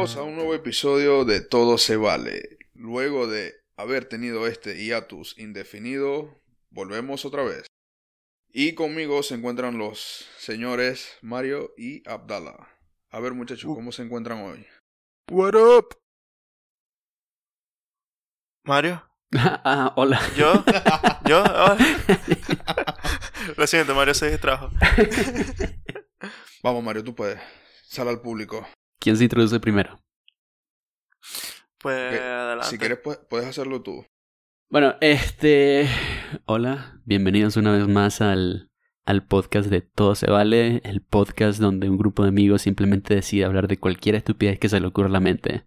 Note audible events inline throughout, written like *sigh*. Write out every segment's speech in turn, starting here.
Bienvenidos a un nuevo episodio de Todo se vale. Luego de haber tenido este hiatus indefinido, volvemos otra vez. Y conmigo se encuentran los señores Mario y Abdallah. A ver muchachos, ¿cómo se encuentran hoy? What up? Mario. *laughs* ah, hola. ¿Yo? *laughs* ¿Yo? Oh. Lo siento, Mario se distrajo. *laughs* Vamos Mario, tú puedes. Sal al público. ¿Quién se introduce primero? Pues Ok, adelante. Si quieres, pu- puedes hacerlo tú. Bueno, este... Hola, bienvenidos una vez más al, al podcast de Todo se vale, el podcast donde un grupo de amigos simplemente decide hablar de cualquier estupidez que se le ocurra a la mente.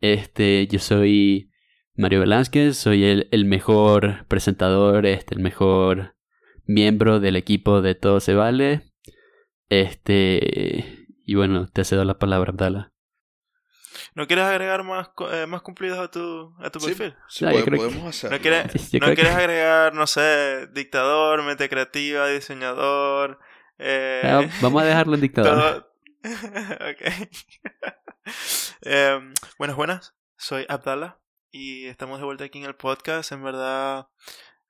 Este, yo soy Mario Velázquez, soy el, el mejor presentador, este, el mejor miembro del equipo de Todo se vale. Este... Y bueno, te cedo la palabra, Abdala. ¿No quieres agregar más, co- eh, más cumplidos a tu, a tu Sí, perfil? sí, No, que- podemos hacerlo. ¿No quieres, Yo ¿no creo quieres que- agregar, no sé, dictador, mente creativa, diseñador? Eh, Ah, Vamos a dejarlo en dictador. todo... *laughs* ok. *laughs* Em, buenas, buenas. Soy Abdallah y estamos de vuelta aquí en el podcast. En verdad,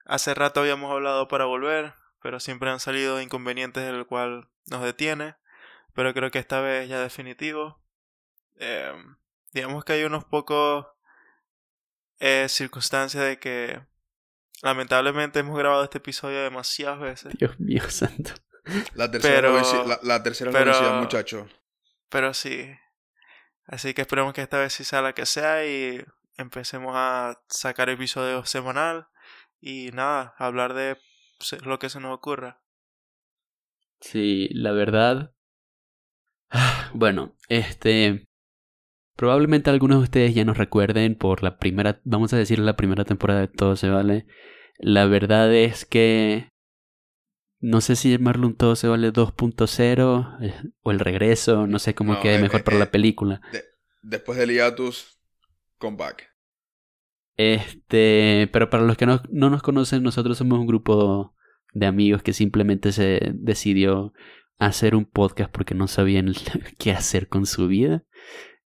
hace rato habíamos hablado para volver, pero siempre han salido inconvenientes el cual nos detiene. Pero creo que esta vez ya definitivo. Em, digamos que hay unos pocos eh, circunstancias de que lamentablemente hemos grabado este episodio demasiadas veces. Dios mío *laughs* santo. La tercera, Pero- la, tercera pero- vencida, muchachos. Pero sí. Así que esperemos que esta vez sí sea la que sea y empecemos a sacar episodios semanal y nada, hablar de lo que se nos ocurra. Sí, la verdad. Bueno, este. Probablemente algunos de ustedes ya nos recuerden por la primera, vamos a decir la primera temporada de Todo se vale. La verdad es que no sé si llamarlo un Todo se vale 2.0 eh, o el regreso, no sé cómo No, quede eh, mejor eh, para eh. la película. Después del hiatus, come back. Este, pero para los que no, no nos conocen, nosotros somos un grupo de amigos que simplemente se decidió hacer un podcast porque no sabían *laughs* qué hacer con su vida.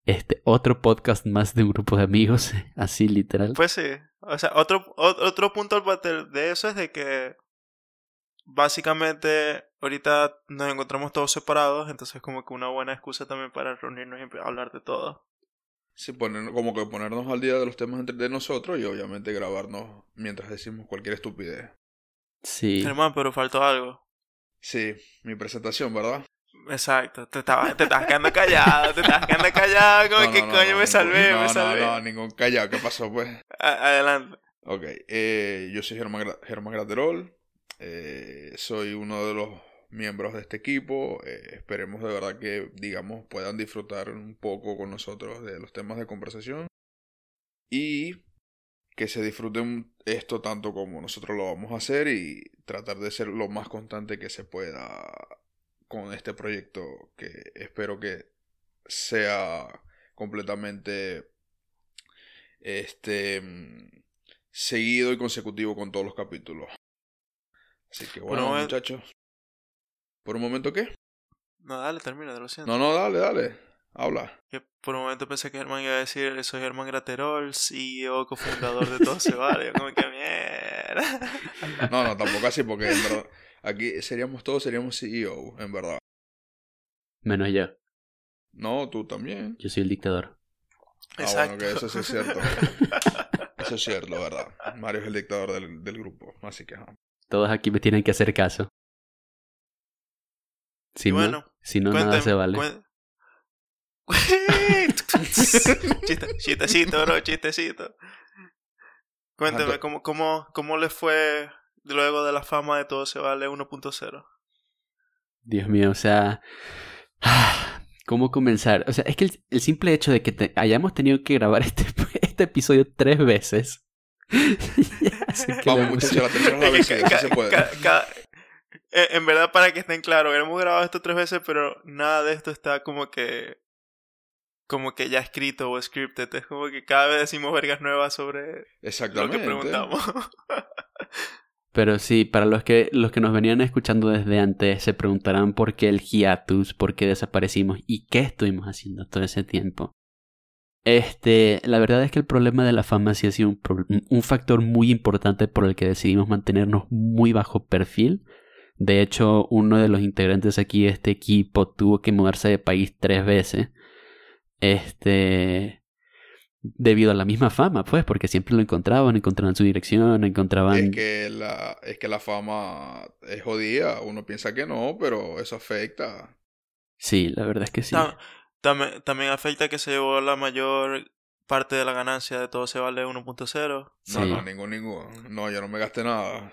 Este, otro podcast más de un grupo de amigos, *laughs* así literal. Pues sí, o sea, otro, otro punto de eso es de que básicamente ahorita nos encontramos todos separados, entonces como que una buena excusa también para reunirnos y hablar de todo. Sí, poner, como que ponernos al día de los temas entre de nosotros y obviamente grabarnos mientras decimos cualquier estupidez. Sí. Hermano, pero faltó algo. Sí, mi presentación, ¿verdad? Exacto, te estabas, te estabas quedando callado, te estabas quedando callado, como No, que no, no, coño no, me salvé, no, me no, salvé. No, ningún callado. ¿Qué pasó, pues? A- adelante. Ok, eh, yo soy Germán, Gra- Germán Graterol. eh, soy uno de los miembros de este equipo. eh, esperemos de verdad que, digamos, puedan disfrutar un poco con nosotros de los temas de conversación. Y que se disfruten esto tanto como nosotros lo vamos a hacer y tratar de ser lo más constante que se pueda con este proyecto que espero que sea completamente este seguido y consecutivo con todos los capítulos. Así que bueno, Bueno, eh. muchachos. ¿Por un momento qué? No, dale, termina, te lo siento. No, no, dale, dale. Habla. Que por un momento pensé que Germán iba a decir, soy Germán Graterol, CEO, cofundador de Todo Se Vale. Yo como que mierda. No, no, tampoco así porque en verdad aquí seríamos todos seríamos CEO, en verdad. Menos yo. No, tú también. Yo soy el dictador. Ah, Exacto. bueno, que eso sí es cierto. *laughs* Eso es cierto, ¿verdad? Mario es el dictador del, del grupo, así que ajá. Todos aquí me tienen que hacer caso. Si Y no, bueno, si no, Cuéntame, nada se vale. *laughs* chistecito, bro, chistecito. Cuéntame, Ajá, ¿cómo, cómo, ¿cómo le fue luego de la fama de Todo Se Vale 1.0? Dios mío, o sea. *sighs* ¿Cómo comenzar? O sea, es que el, el simple hecho de que te- hayamos tenido que grabar este, *laughs* este episodio tres veces. *laughs* Vamos, muchachos, la se puede. en verdad, para que estén claros, hemos grabado esto tres veces, pero nada de esto está como que. Como que ya escrito o scripted. Es como que cada vez decimos vergas nuevas sobre lo que Exactamente. preguntamos. *laughs* Pero sí, para los que, los que nos venían escuchando desde antes, se preguntarán por qué el hiatus, por qué desaparecimos y qué estuvimos haciendo todo ese tiempo. Este, la verdad es que el problema de la fama sí ha sido un, un factor muy importante por el que decidimos mantenernos muy bajo perfil. De hecho, uno de los integrantes aquí de este equipo tuvo que mudarse de país tres veces. Este, debido a la misma fama, pues, porque siempre lo encontraban, encontraban su dirección, encontraban... Es que la, es que la fama es jodida, uno piensa que no, pero eso afecta. Sí, la verdad es que sí. También, también afecta que se llevó la mayor parte de la ganancia de todo se vale 1.0. No, no, ningún, ningún. No, yo no me gasté nada.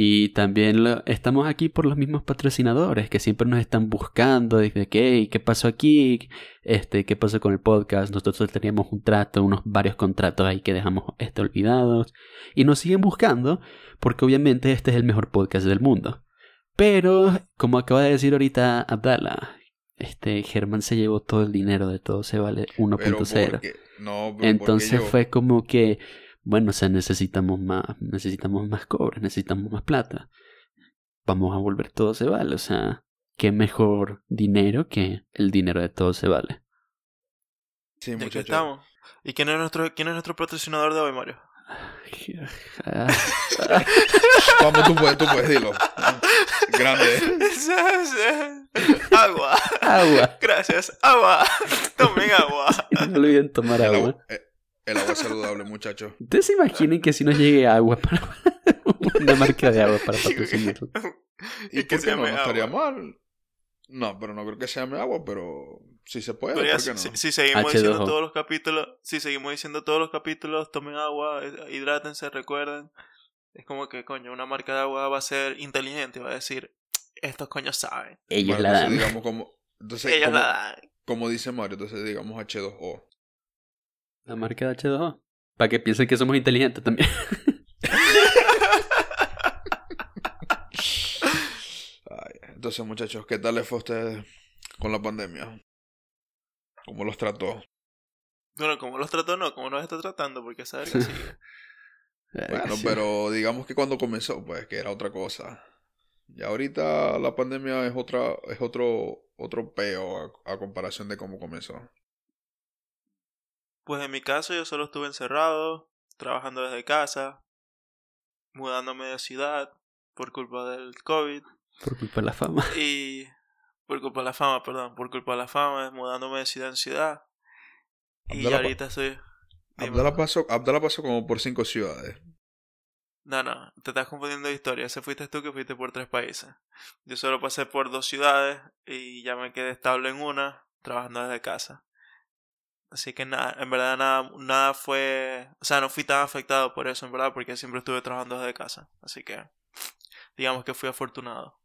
Y también estamos aquí por los mismos patrocinadores que siempre nos están buscando. De que, ¿qué pasó aquí? Este, ¿Qué pasó con el podcast? Nosotros teníamos un trato, unos varios contratos ahí que dejamos este olvidados. Y nos siguen buscando porque obviamente este es el mejor podcast del mundo. Pero, como acaba de decir ahorita Abdala, este Germán se llevó todo el dinero de todo, se vale 1.0. No, Entonces fue como que bueno, o sea, necesitamos más, necesitamos más cobre, necesitamos más plata. Vamos a volver todo se vale, o sea, qué mejor dinero que el dinero de todo se vale. Sí, muchachos. ¿Y quién es nuestro quién es nuestro patrocinador de hoy, Mario? *laughs* Vamos, tú puedes, tú puedes, dilo. Grande. *laughs* agua. Agua. Gracias. Agua. *laughs* Tomen agua. No olviden tomar agua. Eh, el agua es saludable, muchachos. Ustedes se imaginen que si nos llegue agua para *laughs* una marca de agua para patrocinarlo. *laughs* ¿Y, que se no? no estaría mal. No, pero no creo que se llame agua, pero si se puede. ¿por qué no? si, seguimos diciendo todos los capítulos, si seguimos diciendo todos los capítulos, tomen agua, eh, hidrátense, recuerden. Es como que, coño, una marca de agua va a ser inteligente, va a decir, estos coños saben. Ellos la dan. Digamos como, entonces, Ellos la dan. Como dice Mario, entonces digamos H2O. La marca de H2O. Para que piensen que somos inteligentes también. entonces, muchachos, ¿qué tal les fue a ustedes con la pandemia? ¿Cómo los trató? Bueno, ¿cómo los trató? No, ¿cómo nos está tratando? Porque saber que sigue. *laughs* bueno, pero digamos que cuando comenzó, pues, que era otra cosa. Y ahorita la pandemia es otra, es otro, otro peo a comparación de cómo comenzó. Pues en mi caso yo solo estuve encerrado, trabajando desde casa, mudándome de ciudad por culpa del COVID. Por culpa de la fama. *laughs* Y por culpa de la fama, perdón, por culpa de la fama, mudándome de ciudad en ciudad. y ahorita estoy... Abdala pasó, Abdala pasó como por cinco ciudades. No, no, te estás confundiendo de historia. Ese fuiste tú que fuiste por tres países. Yo solo pasé por dos ciudades y ya me quedé estable en una, trabajando desde casa. Así que nada, en verdad nada, nada fue, o sea, no fui tan afectado por eso, en verdad, porque siempre estuve trabajando desde casa. Así que, digamos que fui afortunado.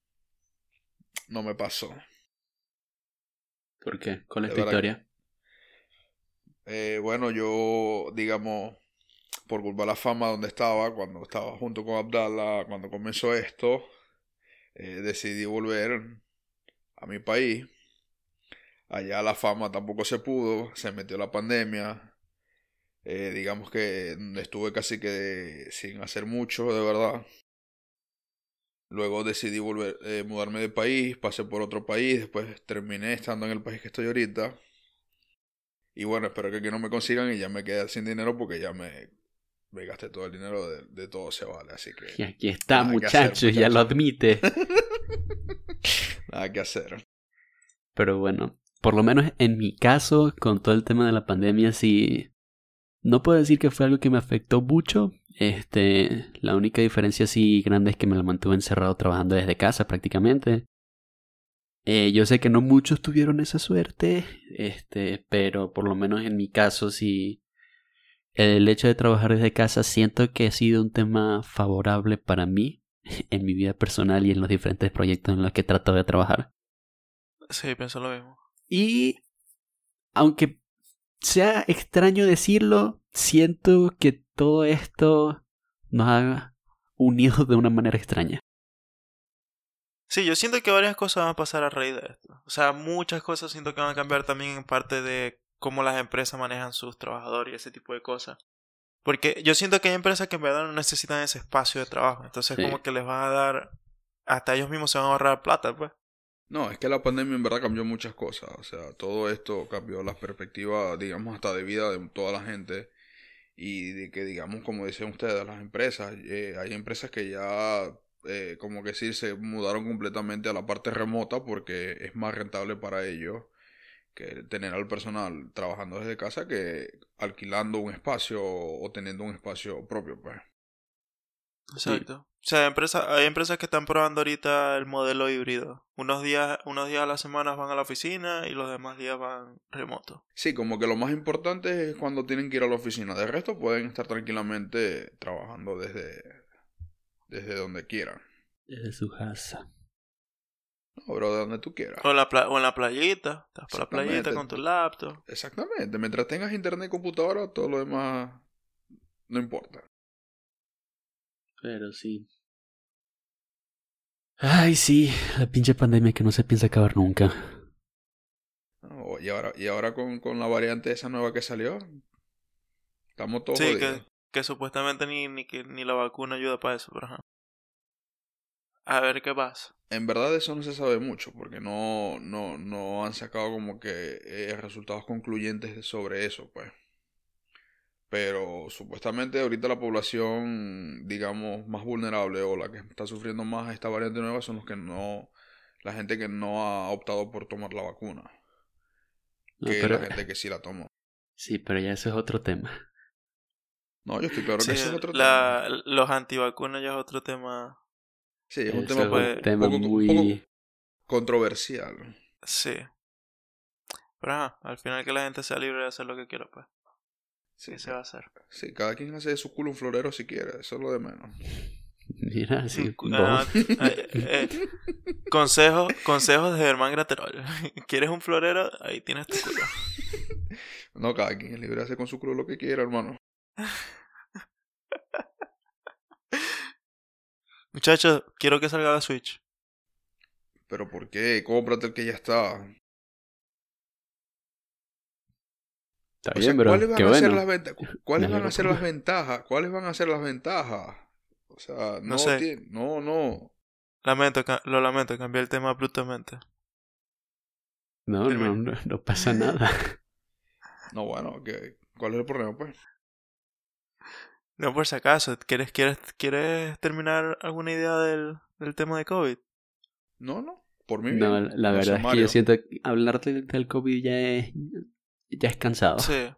No me pasó. ¿Por qué? ¿Cuál es tu historia? Eh, bueno, yo, digamos, por culpa de la fama donde estaba, cuando estaba junto con Abdallah, cuando comenzó esto, eh, decidí volver a mi país Allá la fama tampoco se pudo, se metió la pandemia. Eh, digamos que estuve casi que sin hacer mucho, de verdad. Luego decidí volver, eh, mudarme de país, pasé por otro país, después terminé estando en el país que estoy ahorita. Y bueno, espero que aquí no me consigan y ya me quedé sin dinero porque ya me, me gasté todo el dinero de, todo se vale, así que... Y aquí está, muchachos, ya lo admite. *laughs* nada que hacer. Pero bueno, por lo menos en mi caso, con todo el tema de la pandemia, sí. No puedo decir que fue algo que me afectó mucho. Este, la única diferencia sí grande es que me la mantuve encerrado trabajando desde casa prácticamente. Eh, yo sé que no muchos tuvieron esa suerte, este, pero por lo menos en mi caso sí. El hecho de trabajar desde casa siento que ha sido un tema favorable para mí *laughs* en mi vida personal y en los diferentes proyectos en los que he tratado de trabajar. Sí, pienso lo mismo. Y aunque sea extraño decirlo, siento que todo esto nos ha unido de una manera extraña. Sí, yo siento que varias cosas van a pasar a raíz de esto. O sea, muchas cosas siento que van a cambiar también en parte de cómo las empresas manejan sus trabajadores y ese tipo de cosas. Porque yo siento que hay empresas que en verdad no necesitan ese espacio de trabajo. Entonces, Sí. como que les van a dar. Hasta ellos mismos se van a ahorrar plata, pues. No, es que la pandemia en verdad cambió muchas cosas. O sea, todo esto cambió las perspectivas, digamos, hasta de vida de toda la gente. Y de que, digamos, como decían ustedes, las empresas, eh, hay empresas que ya, eh, como que sí, se mudaron completamente a la parte remota porque es más rentable para ellos que tener al personal trabajando desde casa que alquilando un espacio o teniendo un espacio propio, pues. Exacto. O sea, hay empresas, hay empresas que están probando ahorita el modelo híbrido. Unos días, unos días a la semana van a la oficina y los demás días van remoto. Sí, como que lo más importante es cuando tienen que ir a la oficina. De resto pueden estar tranquilamente trabajando desde, desde donde quieran. Desde su casa. No, pero de donde tú quieras. O en la, pla- o en la playita. Estás por la playita con tu laptop. Exactamente. Mientras tengas internet y computadora, todo lo demás no importa. Pero sí. Ay, sí, la pinche pandemia que no se piensa acabar nunca. ¿no? Y ahora, y ahora con, con la variante esa nueva que salió, estamos todos Sí, que, que supuestamente ni, ni, que, ni la vacuna ayuda para eso, pero ajá. A ver qué pasa. En verdad eso no se sabe mucho, porque no, no, no han sacado como que eh, resultados concluyentes sobre eso, pues. Pero supuestamente ahorita la población, digamos, más vulnerable o la que está sufriendo más esta variante nueva son los que no, la gente que no ha optado por tomar la vacuna, No, que pero, la gente que sí la tomó. Sí, pero ya eso es otro tema. No, yo estoy claro que Sí, eso es otro la- tema. los antivacunas ya es otro tema. Sí, es un tema es pues, un tema poco- muy... poco controversial. Sí. Pero ajá, al final que la gente sea libre de hacer lo que quiera, pues. Sí, ¿Qué se va a hacer? sí, cada quien hace de su culo un florero si quiere, eso es lo de menos. Mira, sí, Ah, eh, eh, consejo, consejos de Germán Graterol. *laughs* ¿Quieres un florero? Ahí tienes tu culo. *laughs* No, cada quien es libre de hacer con su culo lo que quiera, hermano. *laughs* Muchachos, quiero que salga la Switch. Pero ¿por qué? Cómprate el que ya está. Está O bien, sea, pero ¿cuáles van qué a ser bueno. las ventajas? ¿Cuáles van a ser las ventajas? ¿Cuáles van a ser las ventajas? O sea, no, No sé. tiene- no, no. Lamento, lo lamento, cambié el tema abruptamente. No, no, no, no pasa nada. *laughs* No, bueno, ¿qué? ¿cuál es el problema, pues? No por si acaso, ¿quieres, quieres, quieres terminar alguna idea del, del tema de COVID? No, no. Por mí No, bien. la verdad es que yo siento que hablar del, del COVID ya es, ya es cansado. Sí.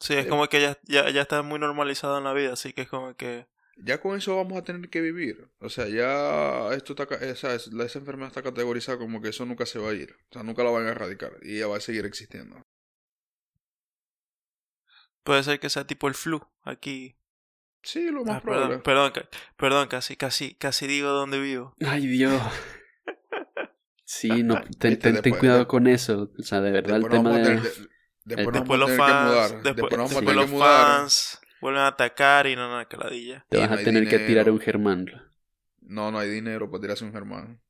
Sí, es Sí. como que ya, ya, ya está muy normalizado en la vida, así que es como que... Ya con eso vamos a tener que vivir. O sea, ya esto está, esa, es- esa enfermedad está categorizada como que eso nunca se va a ir. O sea, nunca la van a erradicar. Y ella va a seguir existiendo. Puede ser que sea tipo el flu aquí. Sí, lo más Ah, probable. perdón, perdón, perdón, casi, casi, casi digo dónde vivo. Ay, Dios. *laughs* Sí, no, ten, Viste, ten- cuidado con eso. O sea, de verdad el tema a de... después los fans, mudar. después, los fans vuelven a atacar y no, no, que ladilla. Te vas no a hay tener que tirar dinero. un Germán. No, no hay dinero para tirarse un Germán.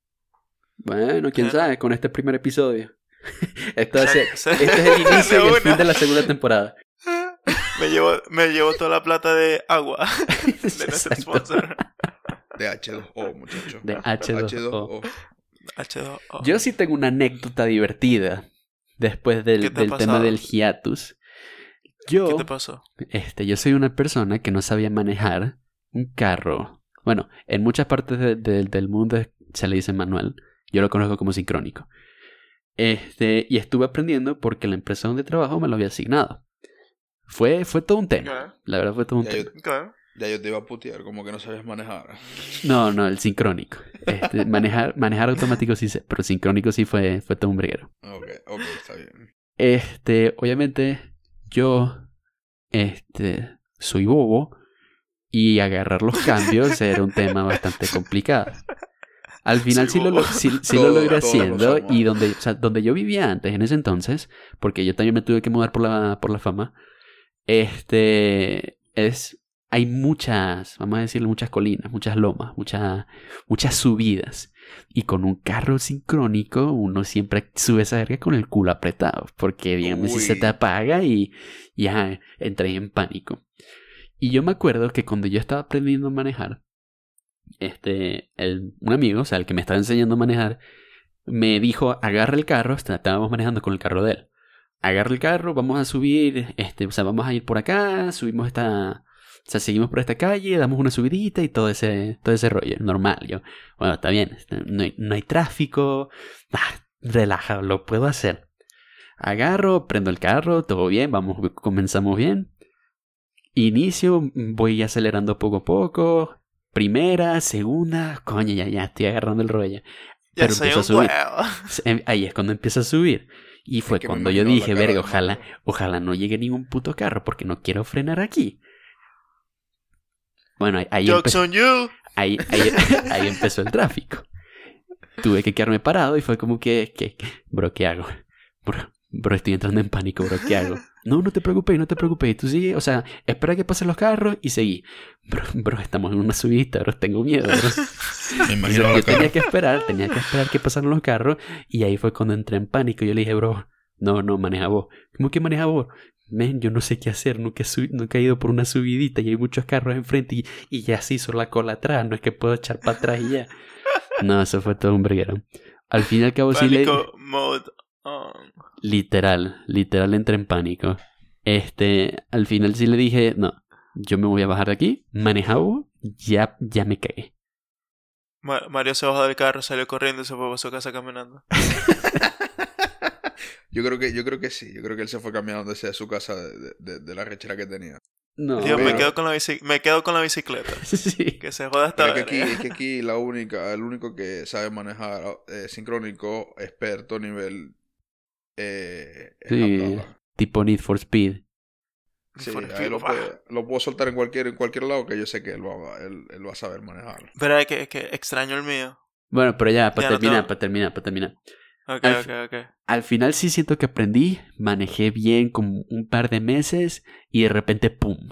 Bueno, quién Ajá. sabe, con este primer episodio. *laughs* Esto Se- *laughs* este es el *laughs* inicio y el fin de la segunda temporada. Me llevo, me llevo toda la plata de agua de nuestro Exacto. sponsor. De H2O, muchachos. De H2O. H2O. H2O. Yo sí tengo una anécdota divertida después del, ¿Qué te ha del tema del hiatus. ¿Qué Yo, te pasó? este, yo soy una persona que no sabía manejar un carro. Bueno, en muchas partes de- de- del mundo se le dice manual. Yo lo conozco como sincrónico. Este, y estuve aprendiendo porque la empresa donde trabajo me lo había asignado. Fue, fue todo un tema. La verdad fue todo un tema. Ya yo te iba a putear, como que no sabías manejar. No, no, el sincrónico. Este, *laughs* manejar, manejar automático sí sé, pero sincrónico sí fue, fue todo un briguero. Ok, ok, está bien. Este, obviamente, yo, este, soy bobo y agarrar los *laughs* cambios era un tema bastante complicado. Al final sí, lo, sí, sí lo logré lo haciendo y donde, o sea, donde yo vivía antes, en ese entonces, porque yo también me tuve que mudar por la, por la fama, este, es, hay muchas, vamos a decirle, muchas colinas, muchas lomas, muchas, muchas subidas. Y con un carro sincrónico, uno siempre sube esa verga con el culo apretado. Porque, digamos, si se Uy. te apaga y y, ya entré en pánico. Y yo me acuerdo que cuando yo estaba aprendiendo a manejar, este, el, un amigo, o sea, el que me estaba enseñando a manejar, me dijo, agarra el carro, estábamos manejando con el carro de él. Agarra el carro, vamos a subir, este, o sea, vamos a ir por acá, subimos esta, o sea, seguimos por esta calle, damos una subidita y todo ese, todo ese rollo, normal. Yo, bueno, está bien, este, no hay, no hay tráfico, ah, relajado, lo puedo hacer. Agarro, prendo el carro, todo bien, vamos, comenzamos bien. Inicio, voy acelerando poco a poco. Primera, segunda, coño, ya, ya estoy agarrando el rollo. Ya Pero soy empiezo un a subir. huevo. Em, Ahí es cuando empieza a subir. Y fue cuando yo dije, verga, ojalá, ojalá no llegue ningún puto carro porque no quiero frenar aquí. Bueno, ahí, ahí, Jokes empe- on you. ahí, *laughs* ahí- empezó el tráfico. Tuve que quedarme parado y fue como que, que, bro, ¿qué hago? Bro, bro, estoy entrando en pánico, bro, ¿qué hago? No, no te preocupes, no te preocupes. Tú sigue, o sea, espera que pasen los carros y seguí. Bro, bro, estamos en una subida, bro, tengo miedo, bro. *laughs* Me imagino yo, yo tenía que esperar, tenía que esperar que pasaran los carros. Y ahí fue cuando entré en pánico. Yo le dije, bro, no, no, maneja vos. ¿Cómo que maneja vos? Men, yo no sé qué hacer, nunca he, nunca he ido por una subidita y hay muchos carros enfrente y, y ya se hizo la cola atrás, no es que puedo echar para atrás y ya. *laughs* No, eso fue todo un breguero. Al fin y al cabo sí le... Pánico mode on. Literal, literal entré en pánico. Este, al final sí le dije, no, yo me voy a bajar de aquí, maneja vos, ya, ya me. Ma- Mario se bajó del carro, salió corriendo y se fue para su casa caminando. *laughs* Yo creo que, yo creo que sí. Yo creo que él se fue caminando desde su casa de, de- de la rechera que tenía. No, Dios, me pero- quedo con la bici- me quedo con la bicicleta. *laughs* sí. Que se joda hasta es que aquí, es que aquí la única, el único que sabe manejar eh, sincrónico, experto nivel eh, Sí. Tipo Need for Speed. Sí, For ahí speed, lo, va. puede- lo puedo soltar en cualquier, en cualquier lado que yo sé que él va, él, él va a saber manejar. Pero es que, es que extraño el mío. Bueno, pero ya, para Ya no terminar, tengo- para terminar, para terminar. Ok, Al ok, ok. Al final sí siento que aprendí, manejé bien como un par de meses y de repente, ¡pum!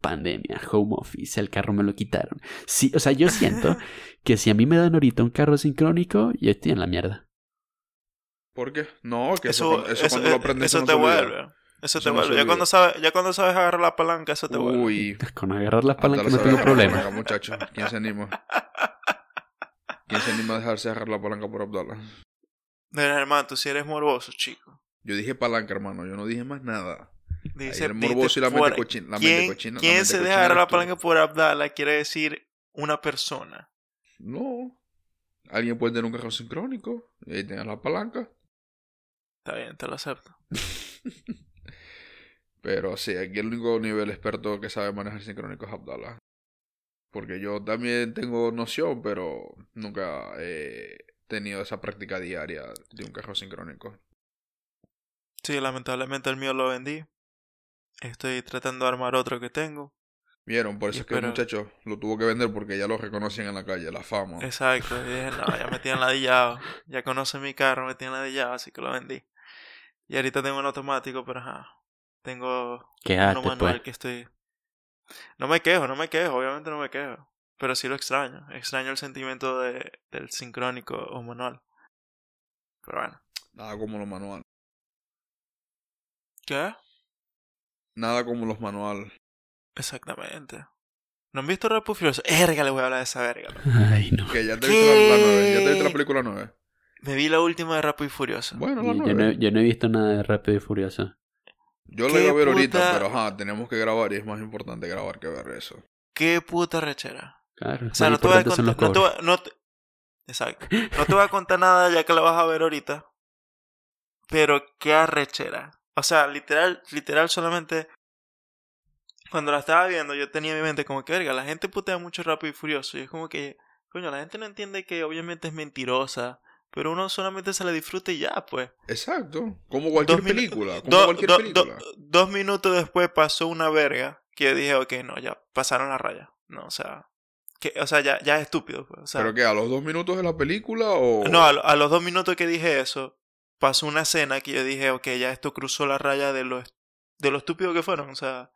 Pandemia, home office, el carro me lo quitaron. Sí, o sea, yo siento *laughs* que si a mí me dan ahorita un carro sincrónico, yo estoy en la mierda. ¿Por qué? No, que eso, Eso, cuando- eso eso, cuando lo aprendes eso no te vuelve. Eso te vuelve. Ya cuando, sabes, ya cuando sabes agarrar la palanca, eso te vuelve. Uy, *laughs* Con agarrar las palancas Abdallah no tengo la problema. palanca, muchacho. ¿Quién se anima? ¿Quién se anima a dejarse agarrar la palanca por Abdallah? Mira, hermano, tú sí eres morboso, chico. Yo dije palanca, hermano. Yo no dije más nada. Dice, Ahí el morboso y la mente cochina. La ¿Quién, mente cochina. la quién mente se deja agarrar la palanca por Abdala? Quiere decir una persona. No. Alguien puede tener un carro sincrónico y ahí tengas la palanca. Está bien, te lo acepto. *laughs* Pero sí, aquí el único nivel experto que sabe manejar sincrónico es Abdallah. Porque yo también tengo noción, pero nunca he tenido esa práctica diaria de un carro sincrónico. Sí, lamentablemente el mío lo vendí. Estoy tratando de armar otro que tengo. Vieron, por eso Y es que el muchacho lo tuvo que vender porque ya lo reconocían en la calle, la fama. Exacto. Y dije, no, ya me tienen ladillado. Ya conocen mi carro, me tienen ladillado, así que lo vendí. Y ahorita tengo un automático, pero ajá. Tengo Quédate, uno manual pues. que estoy. No me quejo, no me quejo, obviamente no me quejo. Pero sí lo extraño. Extraño el sentimiento de, del sincrónico o manual. Pero bueno. Nada como los manual. ¿Qué? Nada como los manual. Exactamente. ¿No han visto Rápido y Furioso? Erga, le voy a hablar de esa verga. Ay, no. Que ya te viste la, la nueve, ya te viste la película 9. Me vi la última de Rápido y Furioso. Bueno, la Y Yo no, 9. yo no he visto nada de Rápido y Furioso. Yo la ¿Qué iba a ver ahorita, pero ajá, tenemos que grabar y es más importante grabar que ver eso. Qué puta rechera. Claro, O sea, no te voy a contar. No te voy, no te- Exacto. No te voy a contar nada ya que la vas a ver ahorita. Pero qué arrechera. O sea, literal, literal solamente. Cuando la estaba viendo, yo tenía en mi mente como que, verga, la gente putea mucho rápido y furioso. Y es como que, coño, la gente no entiende que obviamente es mentirosa. Pero uno solamente se la disfruta y ya, pues. Exacto. Como cualquier Dos película. Como Do- cualquier do- película. do- dos minutos después pasó una verga que yo dije, ok, no, ya pasaron la raya. No, o sea, que, o sea ya, ya es estúpido. Pues, o sea, ¿Pero qué? ¿A los dos minutos de la película o...? no, a, lo- a los dos minutos que dije eso, pasó una escena que yo dije, ok, ya esto cruzó la raya de lo, de lo estúpido que fueron. O sea,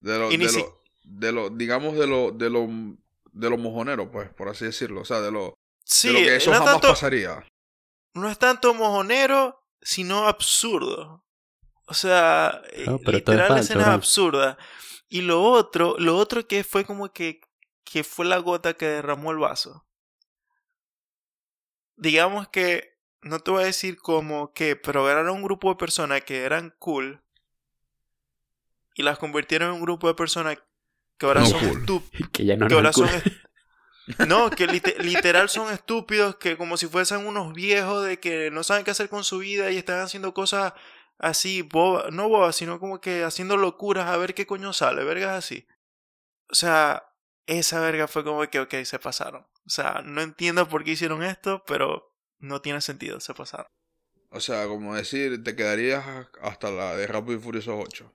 De lo, y ni de, si- lo, de lo, digamos, de lo, de lo, de lo mojonero, pues, por así decirlo. O sea, de lo, sí, de lo que eso no, es jamás tanto, pasaría. no es tanto mojonero, sino absurdo. O sea, eh, No, literal la escena es absurda. Y lo otro, lo otro que fue como que, que fue la gota que derramó el vaso. Digamos que, no te voy a decir como que, pero eran un grupo de personas que eran cool. Y las convirtieron en un grupo de personas que ahora No son cool. estúpidas. Que ya no Que eran ahora son cool. No, que lite- literal son estúpidos, que como si fuesen unos viejos de que no saben qué hacer con su vida y están haciendo cosas así, bobas, no bobas, sino como que haciendo locuras a ver qué coño sale, vergas así. O sea, esa verga fue como que, ok, se pasaron. O sea, no entiendo por qué hicieron esto, pero no tiene sentido, se pasaron. O sea, como decir, te quedarías hasta la de Rápido y Furioso 8.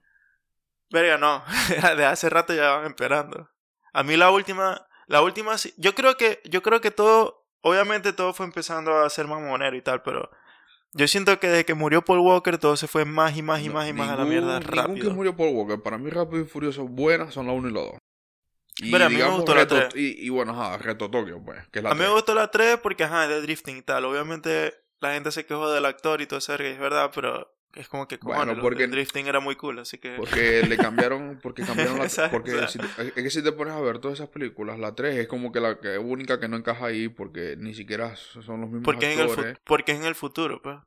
Verga, no. *laughs* De hace rato ya van esperando. A mí la última, la última, sí- yo creo que, yo creo que todo, obviamente todo fue empezando a ser más monero y tal, pero yo siento que desde que murió Paul Walker todo se fue más y más y No, más y más a la mierda Ningún que rápido. murió por Walker. Para mí, Rápido y Furioso buenas son la 1 y la 2. Y Pero a mí me digamos, gustó la Reto- tres. y, y bueno, ajá, Reto Tokio, pues. Que es la A mí me 3. gustó la 3 porque, ajá, es de drifting y tal. Obviamente la gente se quejó del actor y todo eso, es verdad, pero es como que, Bueno, porque- el drifting era muy cool, así que... Porque le cambiaron, porque cambiaron *laughs* la Exacto, porque si te- es que si te pones a ver todas esas películas, la 3 es como que la que única que no encaja ahí porque ni siquiera son los mismos Porque es, en el actores. porque es en el futuro, pues.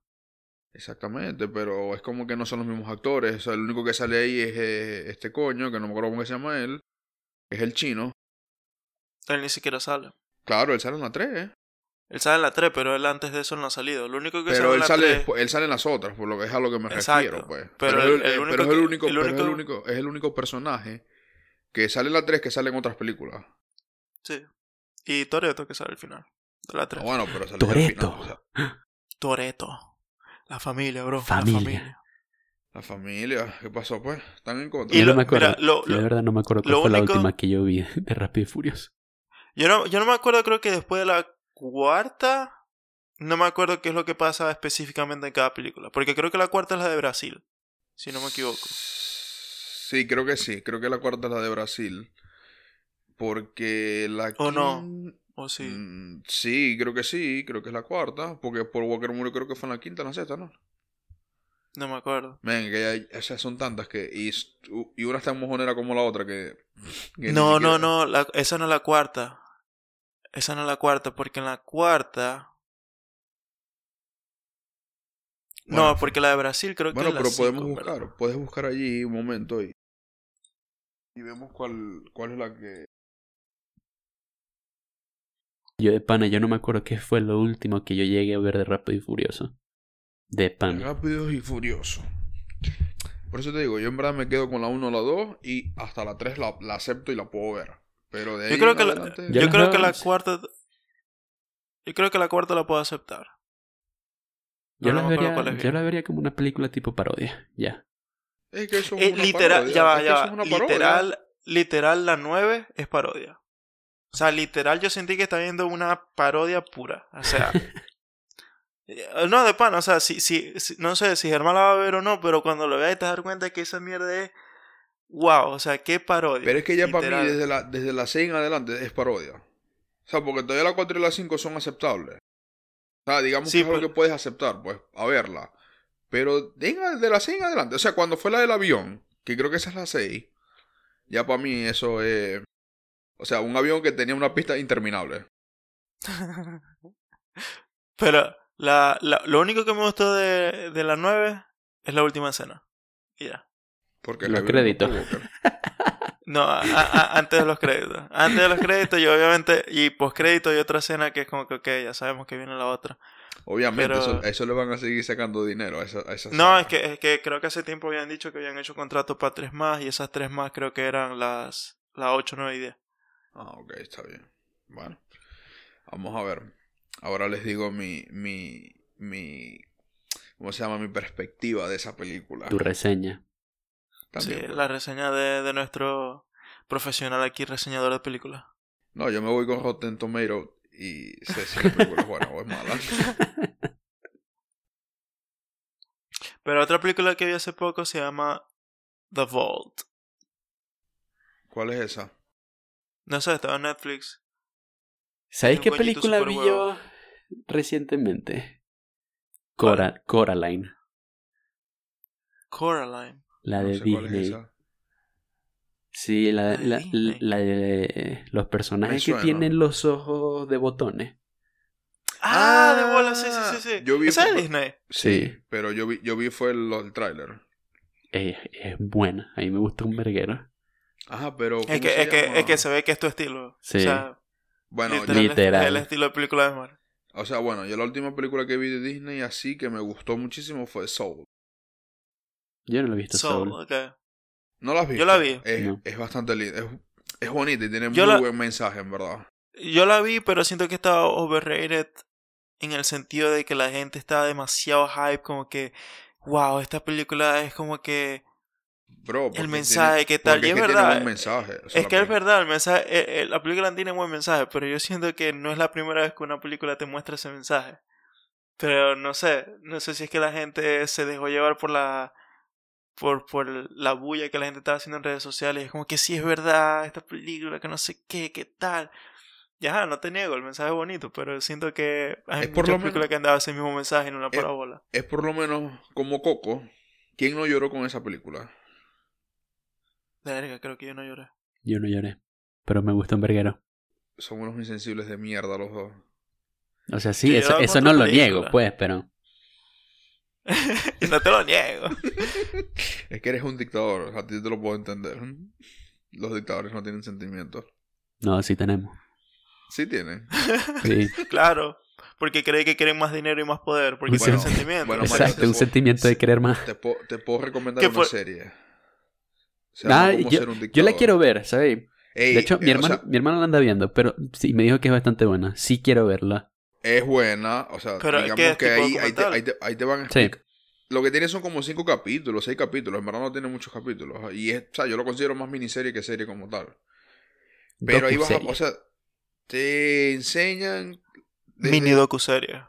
Exactamente, pero es como que no son los mismos actores. O sea, el único que sale ahí es eh, este coño, que no me acuerdo cómo se llama él, es el chino. Él ni siquiera sale. Claro, él sale en la 3, ¿eh? Él sale en la 3, pero él antes de eso no ha salido. Lo único que Pero sale en él la sale, 3... después- él sale en las otras, por lo que es a lo que me Exacto, refiero, pues. pero es el- el, el eh, único pero es el que- único, el pero es el único- es el único personaje que sale en la 3 que sale en otras películas. Sí. Y Toreto que sale al final. De la 3. Ah, bueno, pero sale al Toretto. final, o sea, *gasps* Toreto. La familia, bro. Familia. La familia. La familia, ¿qué pasó, pues? ¿Están en contra? Y Yo lo- no me acuerdo. mira, lo- lo- verdad no me acuerdo cuál lo fue la único- última que yo vi *laughs* de Rápido y Furioso. Yo no, yo no me acuerdo, creo que después de la cuarta. No me acuerdo qué es lo que pasa específicamente en cada película. Porque creo que la cuarta es la de Brasil. Si no me equivoco. Sí, creo que sí. Creo que la cuarta es la de Brasil. Porque la ¿O no? ¿O sí? Mm, sí, creo que sí. Creo que es la cuarta. Porque por Walker murió creo que fue en la quinta, en la sexta, ¿no? No me acuerdo. Ven, que sea, son tantas que... Y, y una es tan mojonera como la otra que... que No, no, no. la- esa no es la cuarta. Esa no es la cuarta. Porque en la cuarta. Bueno, no, porque la de Brasil creo que Bueno, es la pero podemos cinco, buscar. Puedes buscar allí un momento y... Y vemos cuál, cuál es la que... Yo de pana, yo no me acuerdo qué fue lo último que yo llegué a ver de Rápido y Furioso. De pana. Rápidos y Furioso. Por eso te digo, yo en verdad me quedo con la 1 o la 2 y hasta la 3 la, la acepto y la puedo ver. Pero de ahí Yo creo en que la- adelante- Yo Yo creo veo que la cuarta. Yo creo que la cuarta la puedo aceptar. Yo, No, la no acuerdo vería, yo la vería como una película tipo parodia. Ya. Es que eso es Eh, una literal, parodia, ya va, es ya va. es una. Literal, literal, la 9 es parodia. O sea, literal, yo sentí que estaba viendo una parodia pura. O sea. *laughs* eh, no, de pan, o sea, si, si, si- no sé si Germán la va a ver o no, pero cuando lo veas te dar cuenta que esa mierda es. Wow, o sea, qué parodia. Pero es que ya para mí desde la, desde la 6 en adelante es parodia. O sea, porque todavía la 4 y la 5 son aceptables. O sea, digamos Sí, que es algo pues- que puedes aceptar, pues, a verla. Pero de, en- de la 6 en adelante, o sea, cuando fue la del avión, que creo que esa es la 6, ya para mí eso es... O sea, un avión que tenía una pista interminable. *laughs* Pero la, la, lo único que me gustó de, de la 9 es la última escena. Y ya. Porque Los créditos. *laughs* no a- a- antes de los créditos. Antes de los créditos y obviamente, y postcrédito y otra escena que es como que, ok, ya sabemos que viene la otra. Obviamente, Pero- eso, eso le van a seguir sacando dinero a esa, a esa No, es que, es que creo que hace tiempo habían dicho que habían hecho contrato para tres más y esas tres más creo que eran las, las 8, 9 y 10. Ah, ok, está bien. Bueno, vamos a ver. Ahora les digo mi, mi, mi, ¿cómo se llama? Mi perspectiva de esa película. Tu reseña. También, sí, pues. la reseña de, de nuestro profesional aquí, reseñador de películas. No, yo me voy con Rotten Tomato y sé si la película es buena o es mala. *laughs* Pero otra película que vi hace poco se llama The Vault. ¿Cuál es esa? No sé, estaba en Netflix. ¿Sabéis qué película vi huevo. yo recientemente? Cora, Coraline. Coraline. La No de sé cuál es Disney. esa. Sí, la, La de la, la de los personajes que tienen los ojos de botones. Ah, de bola, sí, sí, sí, sí. Yo vi ¿Esa es por- de Disney? Sí, Sí. pero yo vi, yo vi fue el, el tráiler. Es, es buena. A mí me gusta un verguero. Ajá, pero Es ¿cómo que, se es, que, es que se ve que es tu estilo. Sí. O sea, Bueno, literal, es- Literal. Es el estilo de película de Marvel. O sea, bueno, yo la última película que vi de Disney así que me gustó muchísimo fue Soul. Yo no lo he visto Soul, Soul. ok. ¿No la has visto? Yo la vi. Es, No. es bastante linda. Es, es bonita y tiene Yo muy la- buen mensaje, en verdad. Yo la vi, pero siento que estaba overrated en el sentido de que la gente estaba demasiado hype, como que, wow, esta película es como que Bro, el mensaje, tiene- ¿qué tal? Y es que verdad. mensaje. Es que es verdad, el mensaje, eh, eh, la película tiene buen mensaje, pero yo siento que no es la primera vez que una película te muestra ese mensaje. Pero no sé, no sé si es que la gente se dejó llevar por la por, por la bulla que la gente estaba haciendo en redes sociales. Es como que sí es verdad, esta película, que no sé qué, qué tal. Ya, no te niego, el mensaje es bonito, pero siento que hay Es por lo películas menos- que han dado ese mismo mensaje en una Eh, parábola. Es por lo menos como Coco. ¿Quién no lloró con esa película? Verga, creo que yo no lloré. Yo no lloré. Pero me gusta un verguero. Son unos insensibles de mierda los dos. O sea, sí, eso, eso no lo película. niego, pues, pero. y *laughs* no te lo niego. *laughs* Es que eres un dictador, a ti te lo puedo entender. Los dictadores no tienen sentimientos. No, sí tenemos. Sí tienen. Sí. *laughs* Claro, porque cree que quieren más dinero y más poder, porque Bueno, tienen sentimientos. bueno, Exacto, un puedo- sentimiento de querer más. Te, puedo recomendar ¿Qué una serie. Ah, yo, ser un yo la quiero ver, ¿sabes? Ey, De hecho, mi eh, o hermano, sea, mi hermano la anda viendo, pero sí, me dijo que es bastante buena. Sí quiero verla. es buena. O sea, Pero, digamos ¿qué es que ahí, ahí, te, documental? ahí, te, ahí te van a Sí. explicar. Lo que tiene son como cinco capítulos, seis capítulos. En verdad no tiene muchos capítulos. Y es, o sea, yo lo considero más miniserie que serie como tal. Pero ahí vas a, o sea, te enseñan. desde- Mini docuserie.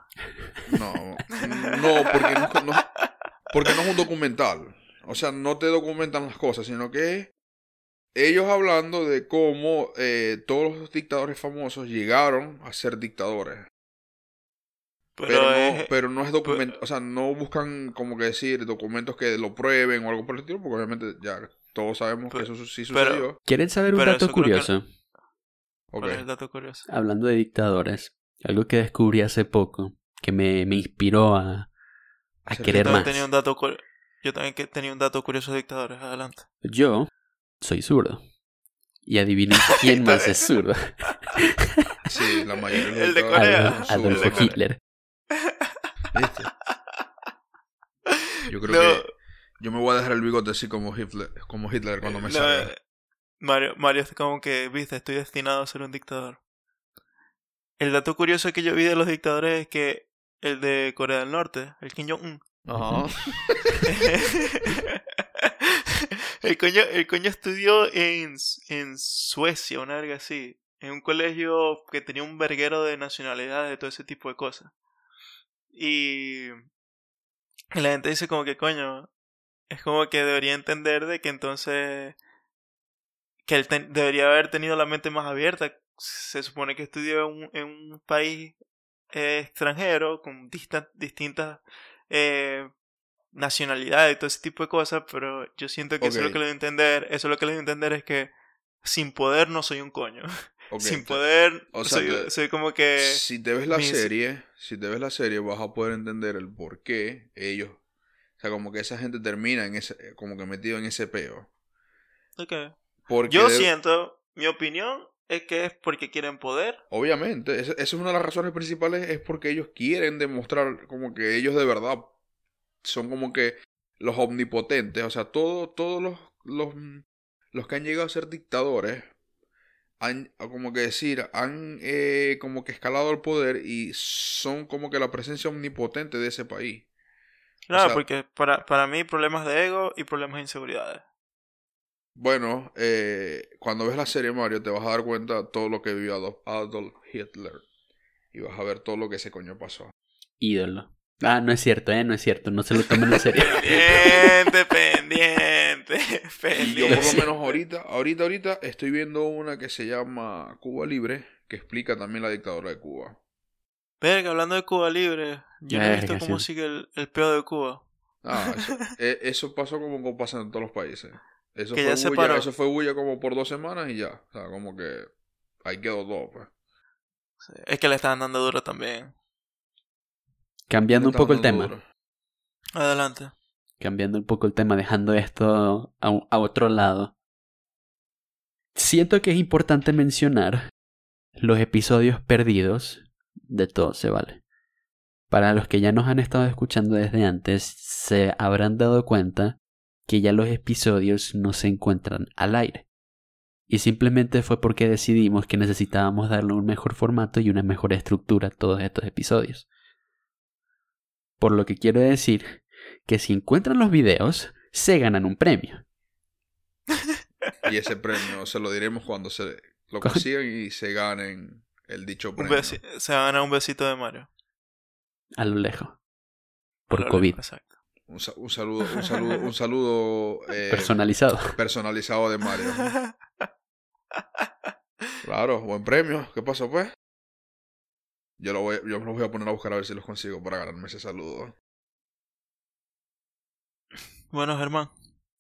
No, no, porque no, no- porque no es un documental. O sea, no te documentan las cosas, sino que ellos hablando de cómo eh, todos los dictadores famosos llegaron a ser dictadores. Pero, Pero, no, es- pero no es documento, o sea, no buscan como que decir documentos que lo prueben o algo por el estilo, porque obviamente ya todos sabemos que Pero- eso sí pero- sucedió. ¿Quieren saber un dato que- curioso? Ok. ¿Cuál es el dato curioso? Hablando de dictadores, algo que descubrí hace poco, que me, me inspiró a, a querer más. tenía un dato Yo también que tenía un dato curioso de dictadores. Adelante. Yo soy zurdo. Y adivinen *laughs* quién más es zurdo. *laughs* Sí, la mayoría de los El de Corea. Adolfo, Adolfo zurdos. Hitler. ¿Viste? Yo creo No, que yo me voy a dejar el bigote así como Hitler, como Hitler cuando me no, salga. Mario, Mario es como que, viste, estoy destinado a ser un dictador. El dato curioso que yo vi de los dictadores es que el de Corea del Norte, el Kim Jong-un, *laughs* El, coño, el coño estudió en, en Suecia, una verga así. En un colegio que tenía un verguero de nacionalidades, de todo ese tipo de cosas. Y, y la gente dice como que coño, es como que debería entender de que entonces que él ten- debería haber tenido la mente más abierta. Se supone que estudió en un, en un país eh, extranjero con distan- distintas eh, nacionalidades y todo ese tipo de cosas, pero yo siento que eso es lo que le doy a entender, eso es lo que le doy a entender es que sin poder no soy un coño. *laughs* Sin poder o sea, soy, te- soy como que si te ves la mis- serie, si te ves la serie vas a poder entender el por qué ellos, o sea, como que esa gente termina en ese, como que metido en ese peo. Ok. Porque Yo de- siento, mi opinión es que es porque quieren poder. Obviamente, esa, es una de las razones principales, es porque ellos quieren demostrar como que ellos de verdad son como que los omnipotentes, o sea, todo, todos los, los, los que han llegado a ser dictadores, han, como que decir, han eh, como que escalado al poder y son como que la presencia omnipotente de ese país. Claro, sea- porque para, para mí problemas de ego y problemas de inseguridades. Bueno, eh, cuando ves la serie Mario te vas a dar cuenta de todo lo que vivió Adolf, Adolf Hitler y vas a ver todo lo que ese coño pasó. Ídolo. Ah, no es cierto, ¿eh? No es cierto. No se lo tomen en serio. *laughs* Pendiente, pendiente, Y yo por lo pendiente. menos ahorita, ahorita, ahorita estoy viendo una que se llama Cuba Libre, que explica también la dictadura de Cuba. Verga, hablando de Cuba Libre, yo no he visto cómo sigue el, el peo de Cuba. Ah, *laughs* eso, eh, eso pasó como pasa en todos los países. Eso Que fue, ya se bulla, paró. eso fue bulla como por dos semanas y ya. O sea, como que ahí quedó todo, pues. Sí, Es que le estaban dando duro también. Cambiando un poco el tema. duro. Adelante. cambiando un poco el tema, dejando esto a, un- a otro lado. Siento que es importante mencionar los episodios perdidos de Todo se vale. Para los que ya nos han estado escuchando desde antes, se habrán dado cuenta que ya los episodios no se encuentran al aire. Y simplemente fue porque decidimos que necesitábamos darle un mejor formato y una mejor estructura a todos estos episodios. Por lo que quiero decir que si encuentran los videos, se ganan un premio. Y ese premio se lo diremos cuando se lo Con- consigan y se ganen el dicho Un premio. besi- se van a ganar un besito de Mario. A lo lejos. Por Lo COVID. Un, sa- un saludo, un saludo, un saludo eh, Personalizado. personalizado de Mario. Claro, buen premio. ¿Qué pasó, pues? Yo lo voy, yo me lo voy a poner a buscar a ver si los consigo para ganarme ese saludo. bueno, Germán,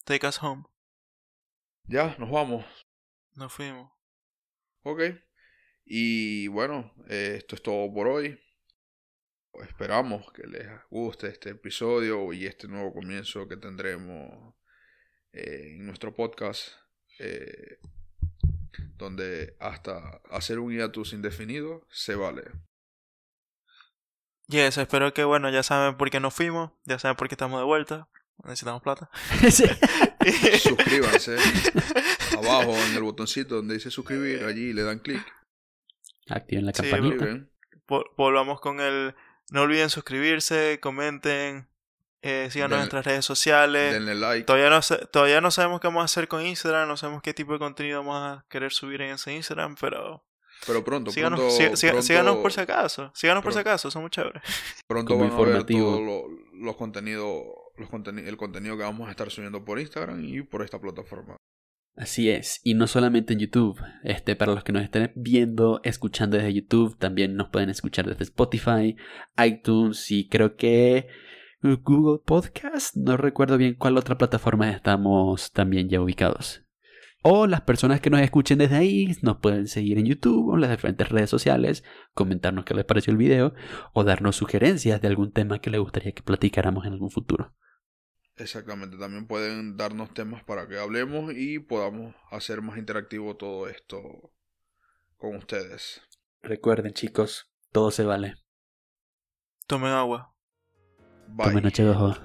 take us home. Ya, nos vamos. Nos fuimos. Ok. Y bueno, eh, esto es todo por hoy. Esperamos que les guste este episodio y este nuevo comienzo que tendremos eh, en nuestro podcast. eh, donde hasta hacer un hiatus indefinido se vale. Yes, espero que, bueno, ya saben por qué nos fuimos. Ya saben por qué estamos de vuelta. Necesitamos plata. *laughs* Sí. *laughs* Suscríbanse abajo en el botoncito donde dice suscribir. Allí le dan clic. Activen la campanita. volvamos con el... No olviden suscribirse, comenten, eh, síganos en Denle- nuestras redes sociales. Denle like. Todavía no, todavía no sabemos qué vamos a hacer con Instagram, no sabemos qué tipo de contenido vamos a querer subir en ese Instagram, pero Pero pronto, síganos, pronto, sí- sí- pronto- síganos por si acaso, síganos por si acaso, somos chéveres. *laughs* Pronto van a ver informativo. todos lo- los contenidos, los conteni- el contenido que vamos a estar subiendo por Instagram y por esta plataforma. Así es, y no solamente en YouTube. Este, para los que nos estén viendo, escuchando desde YouTube, también nos pueden escuchar desde Spotify, iTunes y creo que Google Podcast. No recuerdo bien cuál otra plataforma estamos también ya ubicados. O las personas que nos escuchen desde ahí nos pueden seguir en YouTube o en las diferentes redes sociales, comentarnos qué les pareció el video o darnos sugerencias de algún tema que les gustaría que platicáramos en algún futuro. Exactamente, también pueden darnos temas para que hablemos y podamos hacer más interactivo todo esto con ustedes. Recuerden chicos, todo se vale. Tomen agua. Bye. Tomen H2O.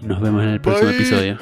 Y nos vemos en el próximo Bye. episodio.